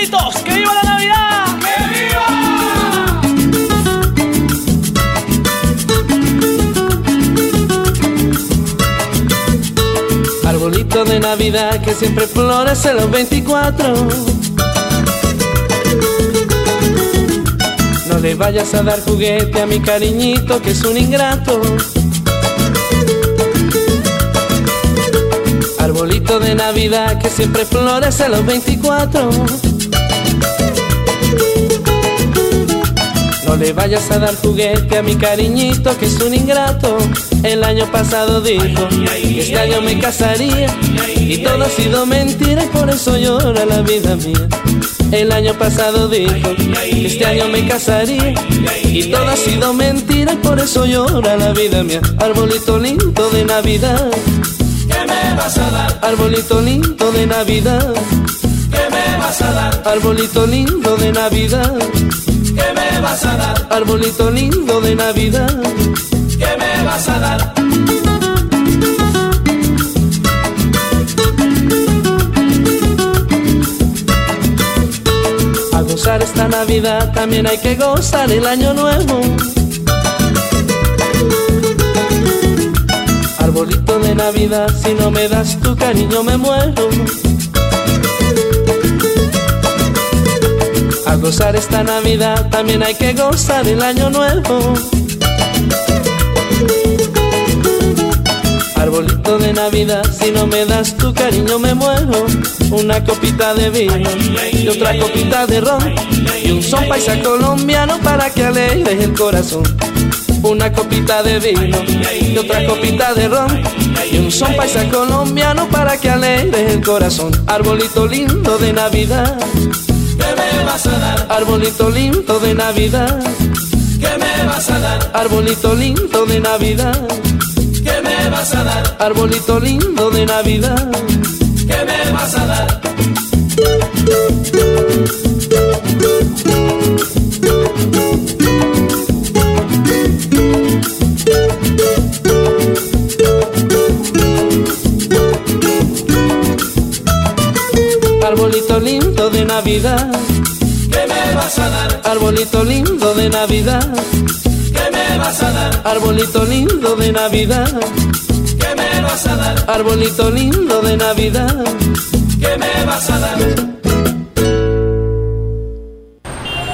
¡Que viva la Navidad! ¡Que viva! Arbolito de Navidad que siempre florece los 24. No le vayas a dar juguete a mi cariñito que es un ingrato. Arbolito de Navidad que siempre florece los 24. No le vayas a dar juguete a mi cariñito que es un ingrato. El año pasado dijo que este año me casaría y todo ha sido mentira y por eso llora la vida mía. El año pasado dijo que este año me casaría y todo ha sido mentira y por eso llora la vida mía. Arbolito lindo de Navidad. ¿Qué me vas a dar? Arbolito lindo de Navidad. ¿Qué me vas a dar? Arbolito lindo de Navidad. ¿Qué me vas a dar? Arbolito lindo de Navidad. ¿Qué me vas a dar? A gozar esta Navidad también hay que gozar el año nuevo. Arbolito de Navidad, si no me das tu cariño me muero. A gozar esta Navidad también hay que gozar el año nuevo. Arbolito de Navidad, si no me das tu cariño me muero. Una copita de vino y otra copita de ron y un son paisa colombiano para que alegres el corazón. Una copita de vino y otra copita de ron y un son paisa colombiano para que alegres el corazón. Arbolito lindo de Navidad. ¿Qué me vas a dar? Arbolito lindo de Navidad. ¿Qué me vas a dar? Arbolito lindo de Navidad. ¿Qué me vas a dar? Arbolito lindo de Navidad. ¿Qué me vas a dar? Dar? Arbolito lindo de Navidad. ¿Qué me vas a dar? Arbolito lindo de Navidad. ¿Qué me vas a dar? Arbolito lindo de Navidad. ¿Qué me vas a dar?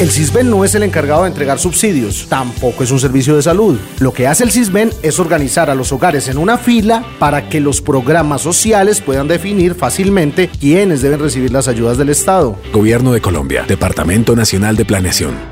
El CISBEN no es el encargado de entregar subsidios, tampoco es un servicio de salud. Lo que hace el CISBEN es organizar a los hogares en una fila para que los programas sociales puedan definir fácilmente quiénes deben recibir las ayudas del Estado. Gobierno de Colombia, Departamento Nacional de Planeación.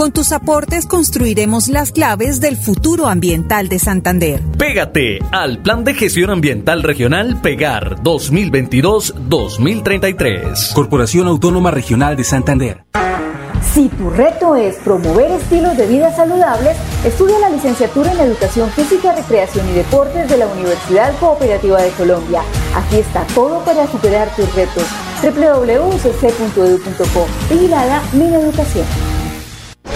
Con tus aportes construiremos las claves del futuro ambiental de Santander. Pégate al Plan de Gestión Ambiental Regional Pegar 2022-2033. Corporación Autónoma Regional de Santander. Si tu reto es promover estilos de vida saludables, estudia la licenciatura en Educación Física, Recreación y Deportes de la Universidad Cooperativa de Colombia. Aquí está todo para superar tus retos. www.ucc.edu.co. Vigilada Mi Educación.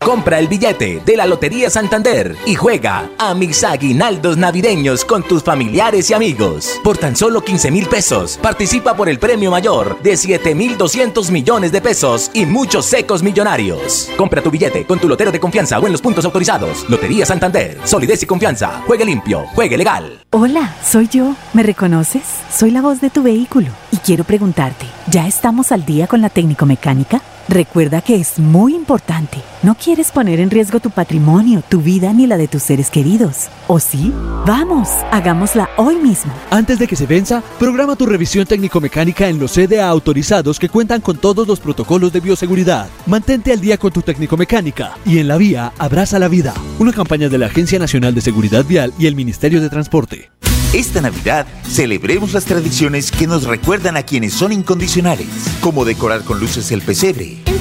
Compra el billete de la Lotería Santander y juega a mis aguinaldos navideños con tus familiares y amigos. Por tan solo 15 mil pesos, participa por el premio mayor de 7 mil 200 millones de pesos y muchos secos millonarios. Compra tu billete con tu lotero de confianza o en los puntos autorizados. Lotería Santander, solidez y confianza. Juegue limpio, juegue legal. Hola, soy yo. ¿Me reconoces? Soy la voz de tu vehículo y quiero preguntarte, ¿ya estamos al día con la técnico mecánica? Recuerda que es muy importante. No quieres poner en riesgo tu patrimonio, tu vida ni la de tus seres queridos. ¿O sí? Vamos, hagámosla hoy mismo. Antes de que se venza, programa tu revisión técnico-mecánica en los CDA autorizados que cuentan con todos los protocolos de bioseguridad. Mantente al día con tu técnico-mecánica y en la vía abraza la vida. Una campaña de la Agencia Nacional de Seguridad Vial y el Ministerio de Transporte. Esta Navidad celebremos las tradiciones que nos recuerdan a quienes son incondicionales, como decorar con luces el pesebre,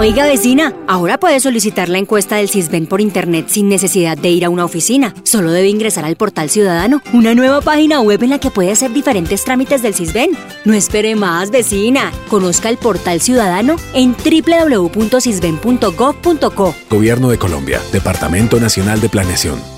Oiga vecina, ahora puede solicitar la encuesta del CISBEN por internet sin necesidad de ir a una oficina. Solo debe ingresar al portal ciudadano, una nueva página web en la que puede hacer diferentes trámites del CISBEN. No espere más, vecina. Conozca el portal ciudadano en www.cisben.gov.co. Gobierno de Colombia, Departamento Nacional de Planeación.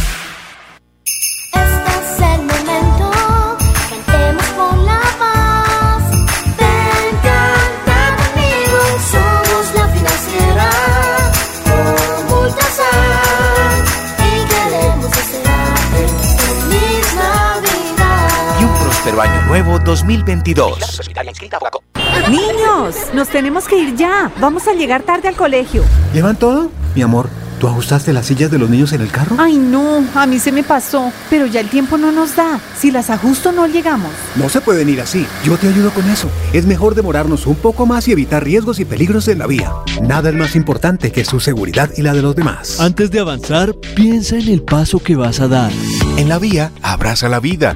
Año Nuevo 2022. Niños, nos tenemos que ir ya. Vamos a llegar tarde al colegio. ¿Llevan todo? Mi amor, ¿tú ajustaste las sillas de los niños en el carro? Ay, no, a mí se me pasó. Pero ya el tiempo no nos da. Si las ajusto, no llegamos. No se pueden ir así. Yo te ayudo con eso. Es mejor demorarnos un poco más y evitar riesgos y peligros en la vía. Nada es más importante que su seguridad y la de los demás. Antes de avanzar, piensa en el paso que vas a dar. En la vía, abraza la vida.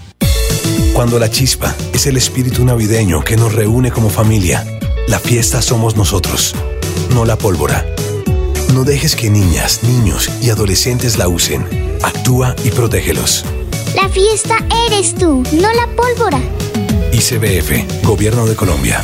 Cuando la chispa es el espíritu navideño que nos reúne como familia, la fiesta somos nosotros, no la pólvora. No dejes que niñas, niños y adolescentes la usen. Actúa y protégelos. La fiesta eres tú, no la pólvora. ICBF, Gobierno de Colombia.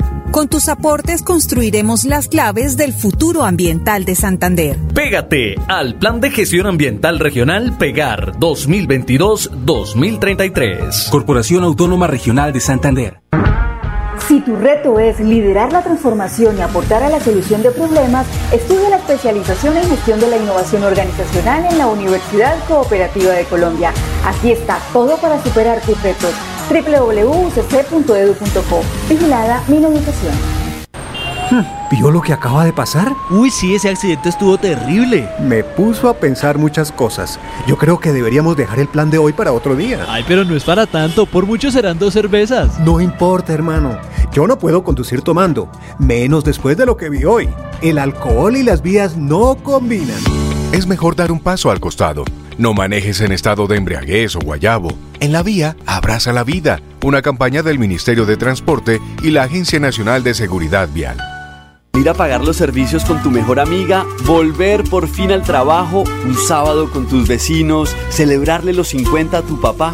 Con tus aportes construiremos las claves del futuro ambiental de Santander. Pégate al Plan de Gestión Ambiental Regional Pegar 2022-2033. Corporación Autónoma Regional de Santander. Si tu reto es liderar la transformación y aportar a la solución de problemas, estudia la especialización en gestión de la innovación organizacional en la Universidad Cooperativa de Colombia. Aquí está todo para superar tus retos www.ucc.edu.co. Vigilada mi Educación. ¿Vio lo que acaba de pasar? Uy, sí, ese accidente estuvo terrible. Me puso a pensar muchas cosas. Yo creo que deberíamos dejar el plan de hoy para otro día. Ay, pero no es para tanto. Por mucho serán dos cervezas. No importa, hermano. Yo no puedo conducir tomando, menos después de lo que vi hoy. El alcohol y las vías no combinan. Es mejor dar un paso al costado. No manejes en estado de embriaguez o guayabo. En la vía, abraza la vida. Una campaña del Ministerio de Transporte y la Agencia Nacional de Seguridad Vial. Ir a pagar los servicios con tu mejor amiga, volver por fin al trabajo, un sábado con tus vecinos, celebrarle los 50 a tu papá.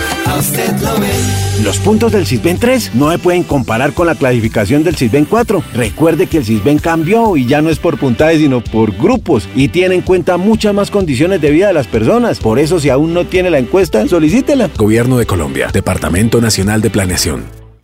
A usted lo ve. Los puntos del Sisben 3 no se pueden comparar con la clasificación del Sisben 4. Recuerde que el Sisben cambió y ya no es por puntajes sino por grupos y tiene en cuenta muchas más condiciones de vida de las personas. Por eso si aún no tiene la encuesta, solicítela. Gobierno de Colombia, Departamento Nacional de Planeación.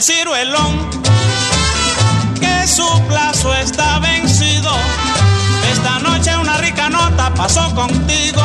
El ciruelón, que su plazo está vencido. Esta noche una rica nota pasó contigo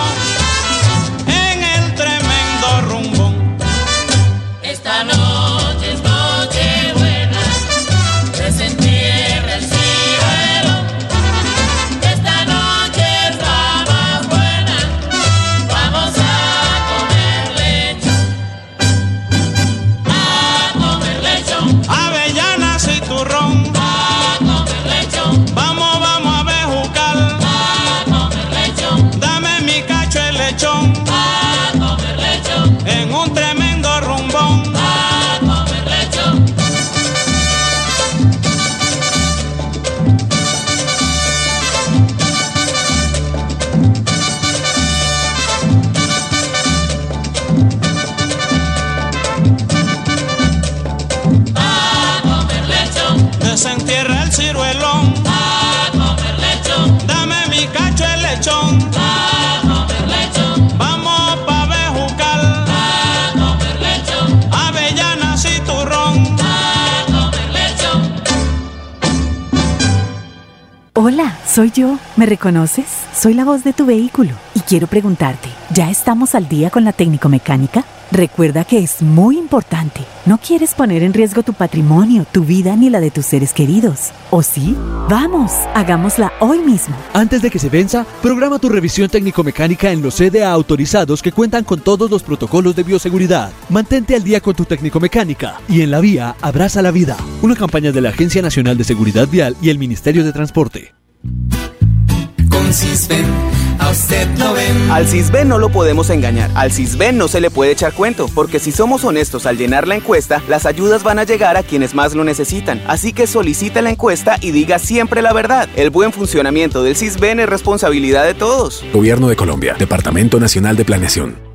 soy yo. ¿Me reconoces? Soy la voz de tu vehículo y quiero preguntarte, ¿ya estamos al día con la técnico mecánica? Recuerda que es muy importante. No quieres poner en riesgo tu patrimonio, tu vida ni la de tus seres queridos. ¿O sí? Vamos, hagámosla hoy mismo. Antes de que se venza, programa tu revisión técnico-mecánica en los CDA autorizados que cuentan con todos los protocolos de bioseguridad. Mantente al día con tu técnico-mecánica y en la vía abraza la vida. Una campaña de la Agencia Nacional de Seguridad Vial y el Ministerio de Transporte. Con Cisben, a usted lo ven. Al Cisben no lo podemos engañar. Al Cisben no se le puede echar cuento, porque si somos honestos al llenar la encuesta, las ayudas van a llegar a quienes más lo necesitan. Así que solicite la encuesta y diga siempre la verdad. El buen funcionamiento del Cisben es responsabilidad de todos. Gobierno de Colombia, Departamento Nacional de Planeación.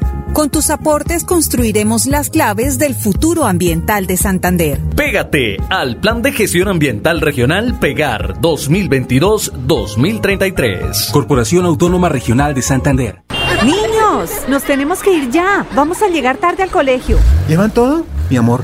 Con tus aportes construiremos las claves del futuro ambiental de Santander. Pégate al Plan de Gestión Ambiental Regional Pegar 2022-2033. Corporación Autónoma Regional de Santander. Niños, nos tenemos que ir ya. Vamos a llegar tarde al colegio. ¿Llevan todo? Mi amor,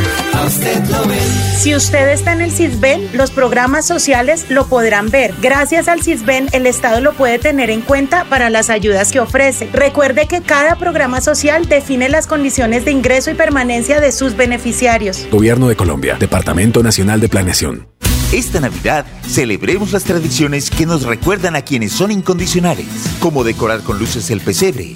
usted lo ven. Si usted está en el CISBEN, los programas sociales lo podrán ver. Gracias al CISBEN, el Estado lo puede tener en cuenta para las ayudas que ofrece. Recuerde que cada programa social define las condiciones de ingreso y permanencia de sus beneficiarios. Gobierno de Colombia, Departamento Nacional de Planeación. Esta Navidad celebremos las tradiciones que nos recuerdan a quienes son incondicionales, como decorar con luces el pesebre,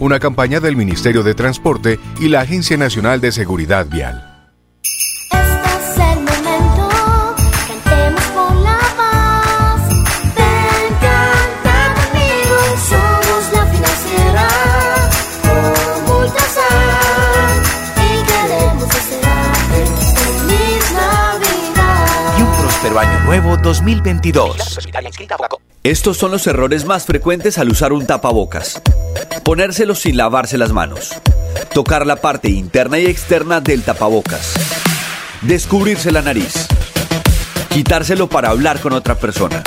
Una campaña del Ministerio de Transporte y la Agencia Nacional de Seguridad Vial. Nuevo 2022. Estos son los errores más frecuentes al usar un tapabocas. Ponérselo sin lavarse las manos. Tocar la parte interna y externa del tapabocas. Descubrirse la nariz. Quitárselo para hablar con otra persona.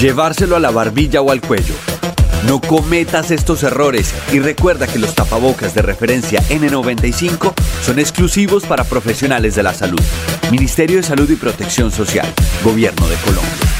Llevárselo a la barbilla o al cuello. No cometas estos errores y recuerda que los tapabocas de referencia N95 son exclusivos para profesionales de la salud. Ministerio de Salud y Protección Social. Gobierno de Colombia.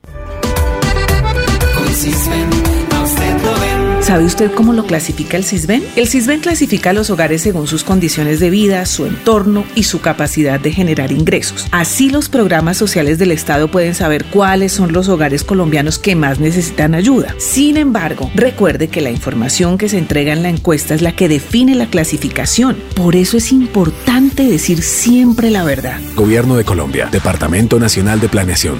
Cisben. ¿Sabe usted cómo lo clasifica el CISBEN? El CISBEN clasifica a los hogares según sus condiciones de vida, su entorno y su capacidad de generar ingresos. Así los programas sociales del Estado pueden saber cuáles son los hogares colombianos que más necesitan ayuda. Sin embargo, recuerde que la información que se entrega en la encuesta es la que define la clasificación. Por eso es importante decir siempre la verdad. Gobierno de Colombia, Departamento Nacional de Planeación.